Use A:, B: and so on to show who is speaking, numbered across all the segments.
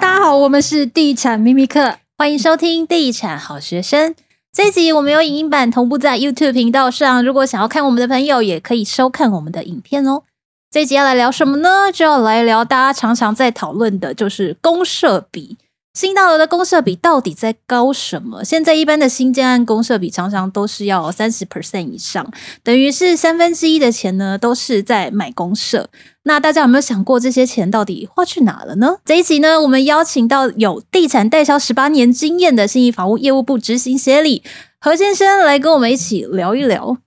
A: 大家好，我们是地产秘密客，欢迎收听地产好学生。这一集我们有影音版同步在 YouTube 频道上，如果想要看我们的朋友，也可以收看我们的影片哦。这一集要来聊什么呢？就要来聊大家常常在讨论的，就是公社比。新大楼的公设比到底在高什么？现在一般的新建案公设比常常都是要三十 percent 以上，等于是三分之一的钱呢都是在买公设。那大家有没有想过这些钱到底花去哪了呢？这一集呢，我们邀请到有地产代销十八年经验的信义房屋业务部执行协理何先生来跟我们一起聊一聊。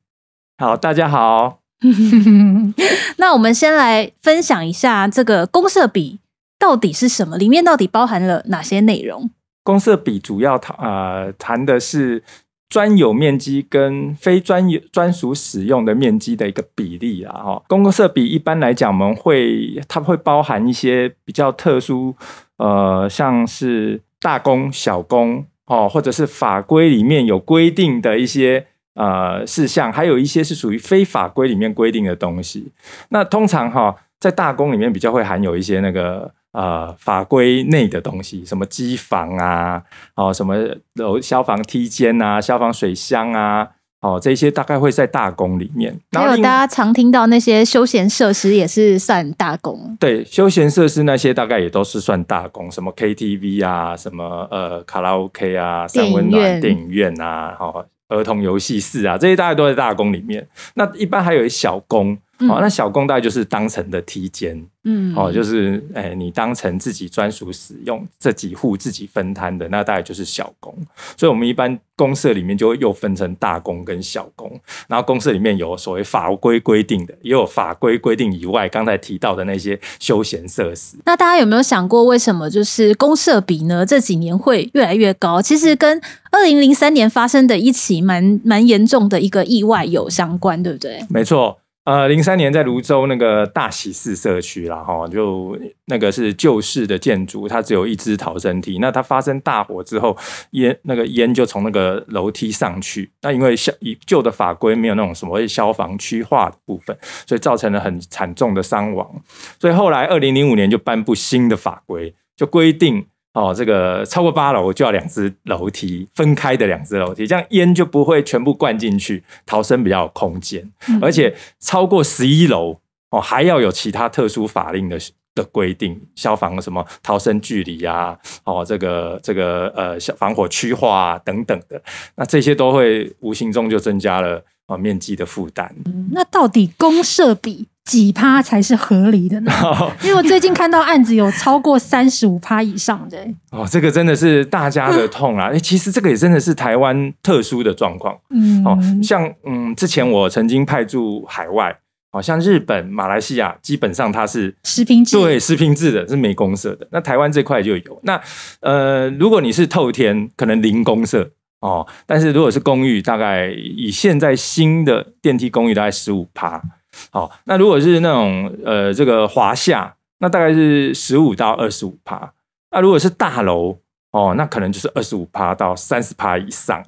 B: 好，大家好。
A: 那我们先来分享一下这个公设比。到底是什么？里面到底包含了哪些内容？
B: 公设比主要谈呃谈的是专有面积跟非专有专属使用的面积的一个比例啊。哈，公设比一般来讲，我们会它会包含一些比较特殊，呃，像是大公小公哦，或者是法规里面有规定的一些呃事项，还有一些是属于非法规里面规定的东西。那通常哈，在大公里面比较会含有一些那个。呃，法规内的东西，什么机房啊，哦，什么楼消防梯间啊，消防水箱啊，哦，这些大概会在大公里面。
A: 还有大家常听到那些休闲设施也是算大公。
B: 对，休闲设施那些大概也都是算大公，什么 KTV 啊，什么呃卡拉 OK 啊，三温暖电影院啊，哦，儿童游戏室啊，这些大概都在大公里面。那一般还有一小公。哦，那小公大概就是当成的梯间，嗯，哦，就是诶、欸，你当成自己专属使用，这几户自己分摊的，那大概就是小公。所以，我们一般公社里面就会又分成大公跟小公。然后，公社里面有所谓法规规定的，也有法规规定以外，刚才提到的那些休闲设施。
A: 那大家有没有想过，为什么就是公社比呢？这几年会越来越高？其实跟二零零三年发生的一起蛮蛮严重的一个意外有相关，对不对？
B: 没错。呃，零三年在泸州那个大喜寺社区啦，哈，就那个是旧式的建筑，它只有一支逃生梯。那它发生大火之后，烟那个烟就从那个楼梯上去。那因为消以旧的法规没有那种什么消防区划的部分，所以造成了很惨重的伤亡。所以后来二零零五年就颁布新的法规，就规定。哦，这个超过八楼就要两只楼梯分开的两只楼梯，这样烟就不会全部灌进去，逃生比较有空间。嗯、而且超过十一楼哦，还要有其他特殊法令的的规定，消防什么逃生距离啊，哦，这个这个呃消防火区划啊等等的，那这些都会无形中就增加了啊面积的负担。
A: 嗯、那到底公设比？几趴才是合理的呢？因为我最近看到案子有超过三十五趴以上的
B: 哦，这个真的是大家的痛啦！哎，其实这个也真的是台湾特殊的状况。
A: 嗯，
B: 哦，像嗯，之前我曾经派驻海外，好像日本、马来西亚，基本上它是
A: 实坪制，
B: 对，食品制的是没公社的。那台湾这块就有。那呃，如果你是透天，可能零公社哦，但是如果是公寓，大概以现在新的电梯公寓，大概十五趴。好，那如果是那种呃，这个华夏，那大概是十五到二十五趴。那如果是大楼哦，那可能就是二十五趴到三十趴以上。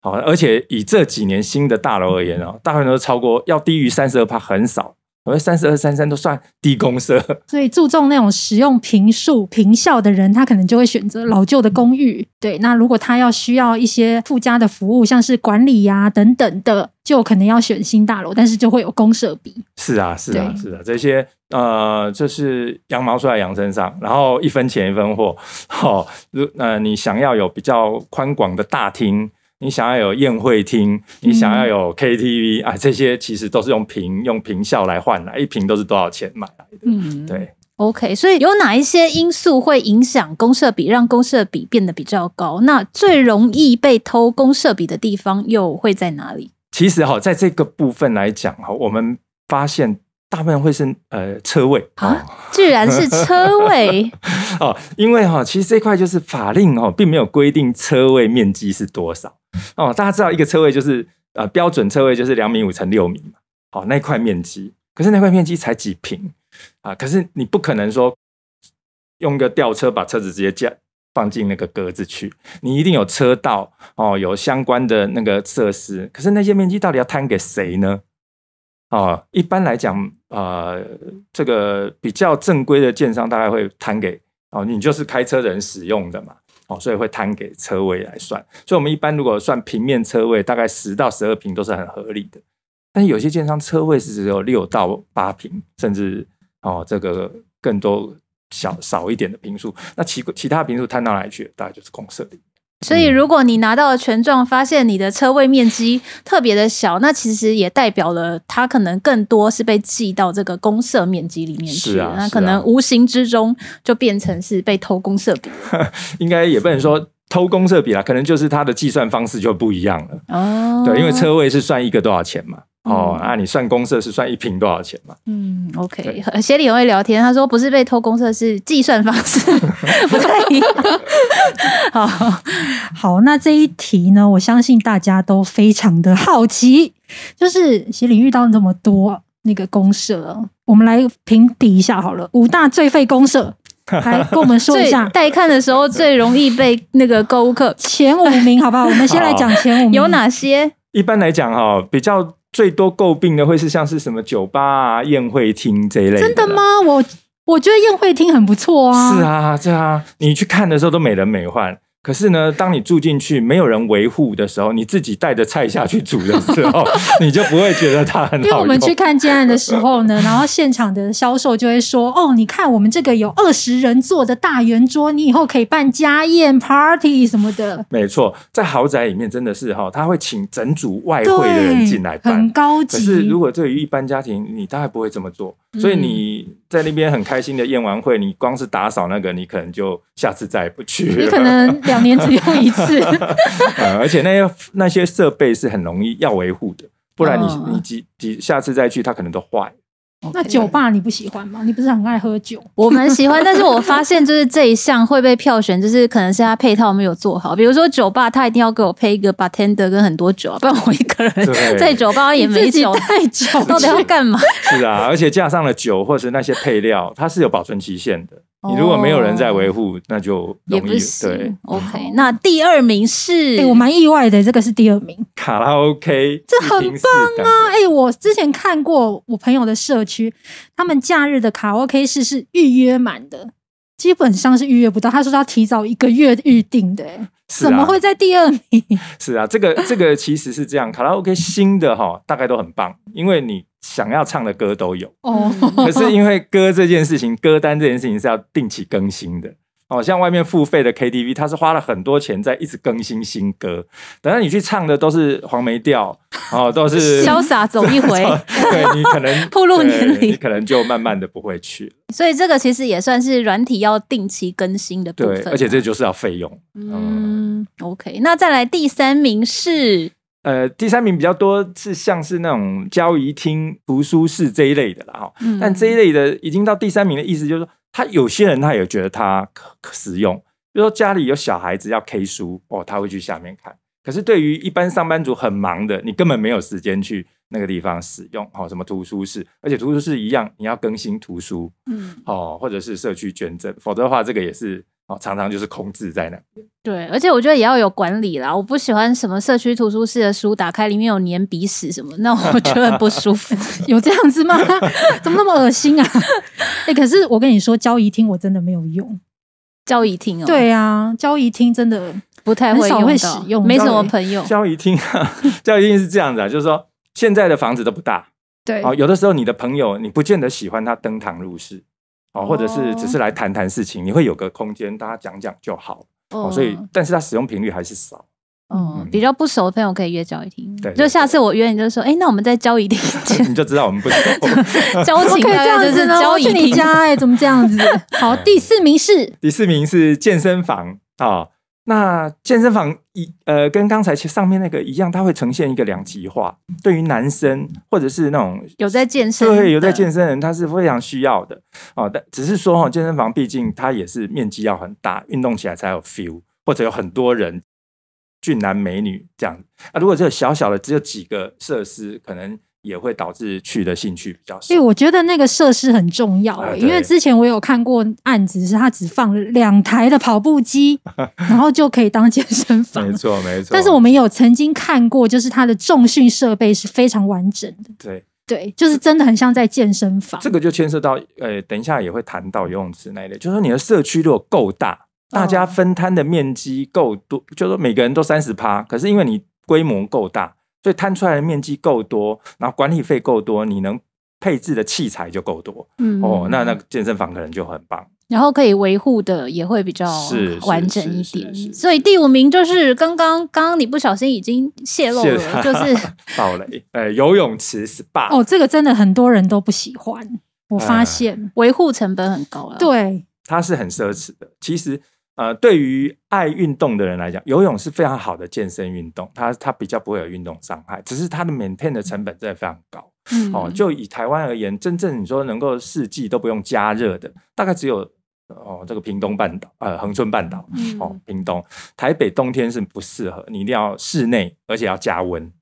B: 好，而且以这几年新的大楼而言哦，大部分都超过，要低于三十二趴很少。我们三十二、三三都算低公设，
A: 所以注重那种使用平数、平效的人，他可能就会选择老旧的公寓。对，那如果他要需要一些附加的服务，像是管理呀、啊、等等的，就可能要选新大楼，但是就会有公设比。
B: 是啊，是啊，是啊，这些呃，就是羊毛出在羊身上，然后一分钱一分货。好、哦，如呃，你想要有比较宽广的大厅。你想要有宴会厅，你想要有 KTV、嗯、啊，这些其实都是用平用平效来换来，一瓶都是多少钱买来的？嗯，对。
A: OK，所以有哪一些因素会影响公社比，让公社比变得比较高？那最容易被偷公社比的地方又会在哪里？
B: 其实哈，在这个部分来讲哈，我们发现大部分会是呃车位
A: 啊，居然是车位
B: 哦，因为哈，其实这块就是法令哦，并没有规定车位面积是多少。哦，大家知道一个车位就是呃标准车位就是两米五乘六米嘛，好，那块面积，可是那块面积才几平啊，可是你不可能说用个吊车把车子直接架放进那个格子去，你一定有车道哦，有相关的那个设施，可是那些面积到底要摊给谁呢？哦，一般来讲，呃，这个比较正规的建商大概会摊给。哦，你就是开车人使用的嘛，哦，所以会摊给车位来算。所以我们一般如果算平面车位，大概十到十二平都是很合理的。但是有些建商车位是只有六到八平，甚至哦这个更多小少一点的平数，那其其他平数摊到哪里去？大概就是公设的。
A: 所以，如果你拿到了权状，发现你的车位面积特别的小，那其实也代表了它可能更多是被记到这个公社面积里面去。
B: 是啊，
A: 那可能无形之中就变成是被偷公社比。
B: 应该也不能说偷公社比啦，可能就是它的计算方式就不一样了。哦，对，因为车位是算一个多少钱嘛。哦，那、你算公社是算一瓶多少钱嘛？
A: 嗯，OK，协理很会聊天，他说不是被偷公社，是计算方式 不太一样。好
C: 好，那这一题呢，我相信大家都非常的好奇，就是协理遇到那么多那个公社，我们来评比一下好了，五大最费公社，来跟我们说一下，
A: 带看的时候最容易被那个购物客
C: 前五名，好不好？我们先来讲前五名
A: 有哪些？
B: 一般来讲哈，比较。最多诟病的会是像是什么酒吧啊、宴会厅这一类的。
C: 真的吗？我我觉得宴会厅很不错啊。
B: 是啊，对啊，你去看的时候都美轮美奂。可是呢，当你住进去没有人维护的时候，你自己带着菜下去煮的时候，你就不会觉得它很好。
C: 因为我们去看建案的时候呢，然后现场的销售就会说：“哦，你看我们这个有二十人坐的大圆桌，你以后可以办家宴、party 什么的。”
B: 没错，在豪宅里面真的是哈，他会请整组外汇的人进来办，
C: 很高级。
B: 可是如果对于一般家庭，你大概不会这么做。所以你在那边很开心的宴完会，你光是打扫那个，你可能就下次再也不去了。
C: 你可能两年只用一次。
B: 嗯，而且那些那些设备是很容易要维护的，不然你你几几下次再去，它可能都坏。
C: 那酒吧你不喜欢吗？你不是很爱喝酒？
A: 我蛮喜欢，但是我发现就是这一项会被票选，就是可能是他配套没有做好。比如说酒吧，他一定要给我配一个 bartender 跟很多酒，不然我一个人 在酒吧也没酒，到底要干嘛？
B: 是啊，而且架上了酒或者那些配料，它是有保存期限的。你如果没有人在维护，那就容易对。
A: OK，那第二名是，
C: 欸、我蛮意外的，这个是第二名，
B: 卡拉 OK，
C: 这很棒啊！哎、欸，我之前看过我朋友的社区，他们假日的卡拉 OK 室是预约满的，基本上是预约不到。他说他提早一个月预定的，哎，怎么会在第二名？
B: 是啊，这个这个其实是这样，卡拉 OK 新的哈，大概都很棒，因为你。想要唱的歌都有哦，可是因为歌这件事情，歌单这件事情是要定期更新的哦。像外面付费的 KTV，他是花了很多钱在一直更新新歌，等到你去唱的都是黄梅调哦，都是
A: 潇洒走一回。
B: 对，你可能 暴露年龄，你可能就慢慢的不会去。
A: 所以这个其实也算是软体要定期更新的部分，
B: 对，而且这就是要费用。
A: 嗯，嗯，OK，那再来第三名是。
B: 呃，第三名比较多是像是那种交谊厅、图书室这一类的啦，哈、嗯。但这一类的已经到第三名的意思，就是说，他有些人他也觉得他可可实用，比如说家里有小孩子要 K 书哦，他会去下面看。可是对于一般上班族很忙的，你根本没有时间去那个地方使用，哦，什么图书室，而且图书室一样，你要更新图书，嗯，哦，或者是社区捐赠，否则的话，这个也是。哦，常常就是空置在那边。
A: 对，而且我觉得也要有管理啦。我不喜欢什么社区图书室的书打开里面有粘鼻屎什么，那我觉得很不舒服。
C: 有这样子吗？怎么那么恶心啊？哎、欸，可是我跟你说，交谊厅我真的没有用。
A: 交谊厅哦，
C: 对啊，交谊厅真的
A: 不太会用
C: 会使用，
A: 没什么朋友。
B: 交谊厅，交谊厅是这样子啊，就是说现在的房子都不大。
C: 对，
B: 哦，有的时候你的朋友你不见得喜欢他登堂入室。哦，或者是只是来谈谈事情，哦，你会有个空间，大家讲讲就好。哦，所以，但是它使用频率还是少。
A: 哦，嗯，比较不熟的朋友可以约交易厅。对，就下次我约你，就说，哎，那我们在交易厅见
B: 你就知道我们不熟。
C: 交情可以这样子呢？我去你家，哎，怎么这样子？好，第四名是
B: 第四名是健身房啊。哦那健身房一呃，跟刚才上面那个一样，它会呈现一个两极化。对于男生或者是那种
A: 有在健身，
B: 对，有在健身的人，他是非常需要的哦。但只是说哈，健身房毕竟它也是面积要很大，运动起来才有 feel，或者有很多人俊男美女这样。啊，如果只有小小的只有几个设施，可能。也会导致去的兴趣比较少。
C: 因为我觉得那个设施很重要，欸，因为之前我有看过案子，是他只放两台的跑步机，然后就可以当健身房。
B: 没错，没错。
C: 但是我们有曾经看过，就是它的重训设备是非常完整的。
B: 对，
C: 对，就是真的很像在健身房。
B: 这个就牵涉到，呃，等一下也会谈到游泳池那一类，就是说你的社区如果够大，大家分摊的面积够多，哦、就是说每个人都三十趴，可是因为你规模够大，所以摊出来的面积够多，然后管理费够多，你能配置的器材就够多，嗯，哦，那那健身房可能就很棒。
A: 然后可以维护的也会比较完整一点，所以第五名就是刚刚刚刚你不小心已经泄露了，就是
B: 暴雷。呃，游泳池 SPA
C: 哦，这个真的很多人都不喜欢，我发现
A: 维护成本很高啊。
C: 对，
B: 它是很奢侈的。其实呃，对于爱运动的人来讲，游泳是非常好的健身运动，它它比较不会有运动伤害，只是它的 maintain 的成本真的非常高。嗯，哦，就以台湾而言，真正你说能够四季都不用加热的，大概只有哦这个屏东半岛，呃恒春半岛，嗯、哦屏东，台北冬天是不适合，你一定要室内，而且要加温。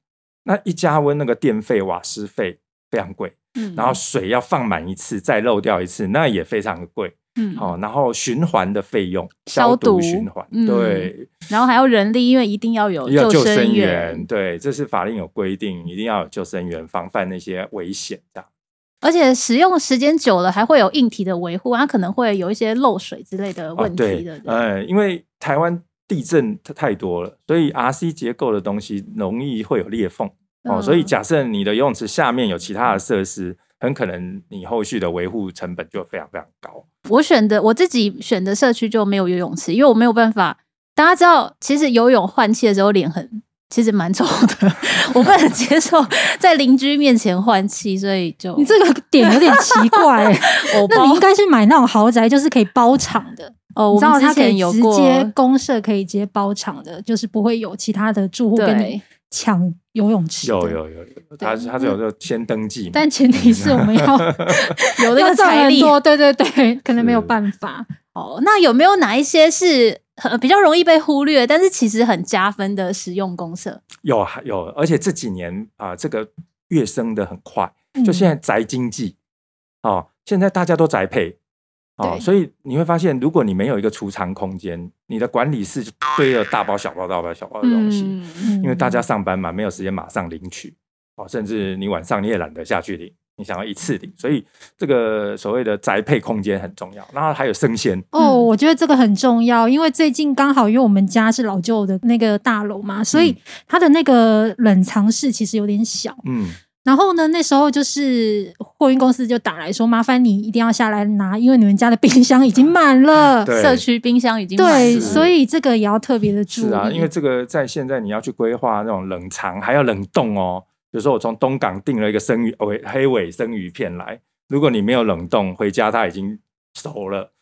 B: 那一加温，那个电费、瓦斯费非常贵，嗯，然后水要放满一次，再漏掉一次，那也非常的贵。嗯，好，然后循环的费用，消毒循环，嗯、对，
A: 然后还要人力，因为一定要有
B: 救生员，对，这是法令有规定，一定要有救生员，防范那些危险的。
A: 而且使用时间久了，还会有硬体的维护，它可能会有一些漏水之类的问题的。
B: 呃、哦，因为台湾地震太多了，所以 RC 结构的东西容易会有裂缝、嗯、哦，所以假设你的游泳池下面有其他的设施。很可能你后续的维护成本就非常非常高。
A: 我选的我自己选的社区就没有游泳池，因为我没有办法。大家知道，其实游泳换气的时候脸很其实蛮臭的，我不能接受在邻居面前换气，所以就
C: 你这个点有点奇怪。我那你应该去买那种豪宅，就是可以包场的哦。我知道它可以直接公社，可以直接包场的，就是不会有其他的住户跟你抢游泳池。
B: 有有有有。他他是有个先登记，
C: 但前提是我们要
A: 有那个财力。
C: 对对对，可能没有办法。
A: 哦，那有没有哪一些是比较容易被忽略，但是其实很加分的使用公社？
B: 有有，而且这几年啊、呃，这个跃升的很快。就现在宅经济哦，现在大家都宅配哦，所以你会发现，如果你没有一个储藏空间，你的管理室就堆了大包小包、大包小包的东西，为大家上班嘛，没有时间马上领取。哦，甚至你晚上你也懒得下去领，你想要一次领，所以这个所谓的宅配空间很重要。然后还有生鲜
C: 哦，我觉得这个很重要，因为最近刚好因为我们家是老旧的那个大楼嘛，所以它的那个冷藏室其实有点小。嗯，然后呢，那时候就是货运公司就打来说，麻烦你一定要下来拿，因为你们家的冰箱已经满了，
B: 对
A: 社区冰箱已经满了。
C: 对，所以这个也要特别的注意。
B: 是啊，因为这个在现在你要去规划那种冷藏，还要冷冻哦。比如说，我从东港订了一个生鱼尾黑尾生鱼片来，如果你没有冷冻，回家它已经熟了。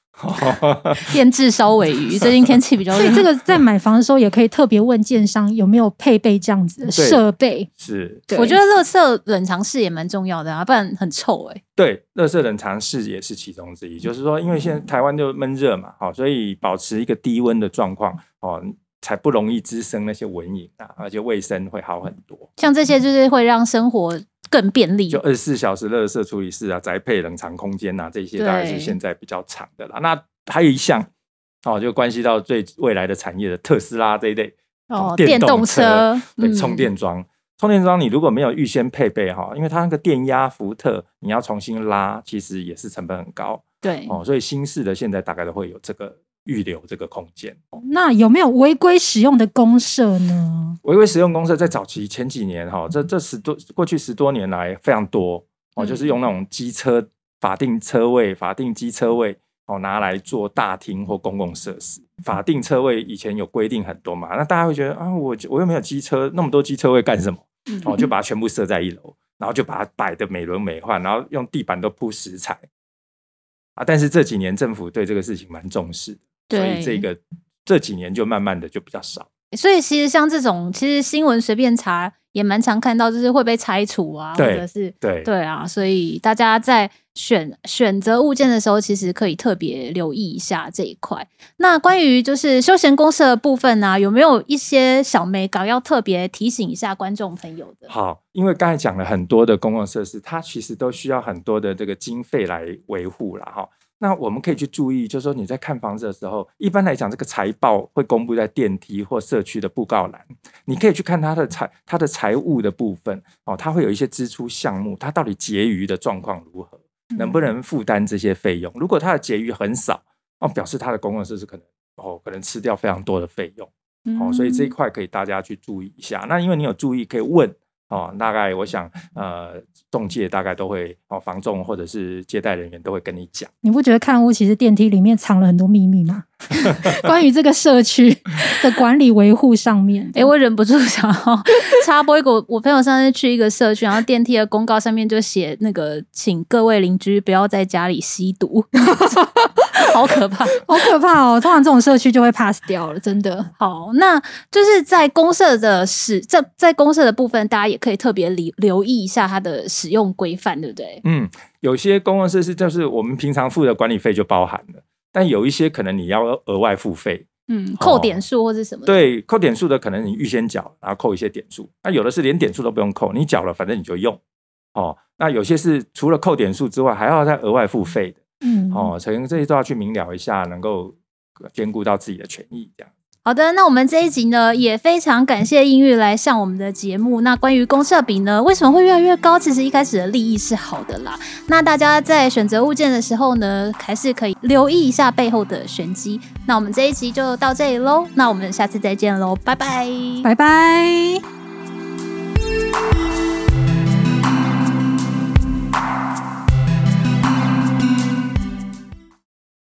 A: 腌制烧尾鱼，最近天气比较热，
C: 所以这个在买房的时候也可以特别问建商有没有配备这样子的设备。
B: 是，
A: 我觉得垃圾冷藏室也蛮重要的啊，不然很臭哎、欸。
B: 对，垃圾冷藏室也是其中之一。就是说，因为现在台湾就闷热嘛，好，所以保持一个低温的状况哦。才不容易滋生那些蚊蝇啊，而且卫生会好很多。
A: 像这些就是会让生活更便利，
B: 就二十四小时热色处理室啊，宅配冷藏空间啊，这些大概是现在比较长的啦。那还有一项哦，就关系到最未来的产业的特斯拉这一类
A: 哦，电动车
B: 对充电桩，充电桩你如果没有预先配备哈，因为它那个电压伏特，你要重新拉，其实也是成本很高。
A: 对哦，
B: 所以新式的现在大概都会有这个。预留这个空间，
C: 那有没有违规使用的公设呢？
B: 违规使用公设在早期前几年哈，这这十多过去十多年来非常多哦，就是用那种机车法定车位、法定机车位哦，拿来做大厅或公共设施。法定车位以前有规定很多嘛，那大家会觉得啊，我我又没有机车，那么多机车位干什么？哦，就把它全部设在一楼，然后就把它摆得美轮美奂，然后用地板都铺石材啊。但是这几年政府对这个事情蛮重视。所以这个这几年就慢慢的就比较少。
A: 所以其实像这种，其实新闻随便查也蛮常看到，就是会被拆除啊，或者是
B: 对
A: 对啊。所以大家在选选择物件的时候，其实可以特别留意一下这一块。那关于就是休闲公社的部分呢、啊，有没有一些小眉角要特别提醒一下观众朋友的？
B: 好，因为刚才讲了很多的公共设施，它其实都需要很多的这个经费来维护了哈。那我们可以去注意，就是说你在看房子的时候，一般来讲，这个财报会公布在电梯或社区的布告栏，你可以去看它的财它的财务的部分哦，它会有一些支出项目，它到底结余的状况如何，能不能负担这些费用？如果它的结余很少，哦，表示它的公共设施可能哦可能吃掉非常多的费用，哦，所以这一块可以大家去注意一下。那因为你有注意，可以问。哦，大概我想，呃，中介大概都会哦，房仲或者是接待人员都会跟你讲。
C: 你不觉得看屋其实电梯里面藏了很多秘密吗？关于这个社区的管理维护上面，
A: 哎、欸，我忍不住想要插播一个，我朋友上次去一个社区，然后电梯的公告上面就写那个，请各位邻居不要在家里吸毒，好可怕，
C: 好可怕哦！通常这种社区就会 pass 掉了，真的。
A: 好，那就是在公社的使在在公社的部分，大家也可以特别留留意一下它的使用规范，对不对？
B: 嗯，有些公共设施就是我们平常付的管理费就包含了。但有一些可能你要额外付费，
A: 嗯，扣点数或是什么？
B: 对，扣点数的可能你预先缴，然后扣一些点数。那有的是连点数都不用扣，你缴了反正你就用。哦，那有些是除了扣点数之外，还要再额外付费的。嗯，哦，所以这些都要去明了一下，能够兼顾到自己的权益，这样。
A: 好的，那我们这一集呢，也非常感谢英玉来上我们的节目。那关于公社比呢，为什么会越来越高？其实一开始的利益是好的啦。那大家在选择物件的时候呢，还是可以留意一下背后的玄机。那我们这一集就到这里喽，那我们下次再见喽，拜拜，
C: 拜拜。